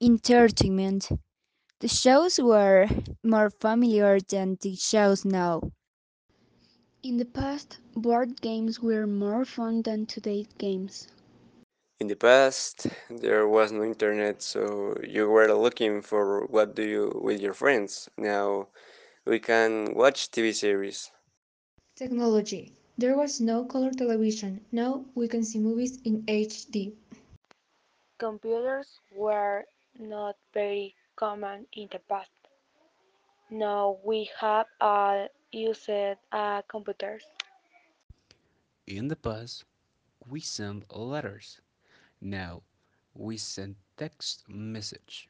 Entertainment. The shows were more familiar than the shows now. In the past, board games were more fun than today's games. In the past, there was no internet, so you were looking for what do you with your friends. Now we can watch TV series. Technology. There was no color television. Now we can see movies in HD. Computers were not very common in the past. Now we have all used uh, computers. In the past, we sent letters. Now we send text message.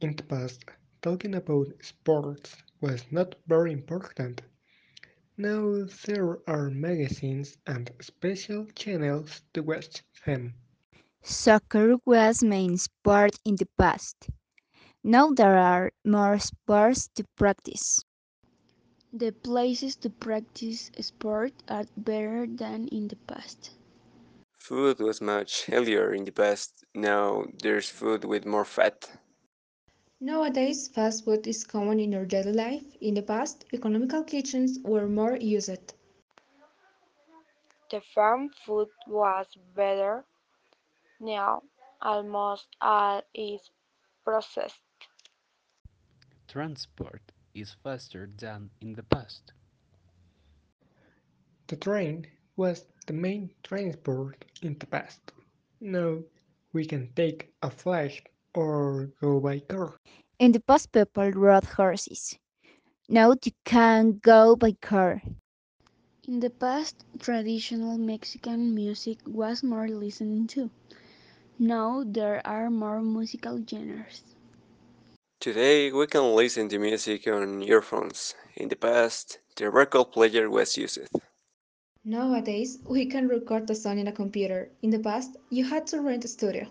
In the past, talking about sports was not very important. Now there are magazines and special channels to watch them. Soccer was main sport in the past. Now there are more sports to practice. The places to practice sport are better than in the past. Food was much healthier in the past. Now there's food with more fat. Nowadays, fast food is common in our daily life. In the past, economical kitchens were more used. The farm food was better. Now almost all is processed. Transport is faster than in the past. The train was the main transport in the past. Now we can take a flight or go by car. In the past, people rode horses. Now you can go by car. In the past, traditional Mexican music was more listened to. Now there are more musical genres. Today we can listen to music on earphones. In the past, the record player was used. Nowadays, we can record the song in a computer. In the past, you had to rent a studio.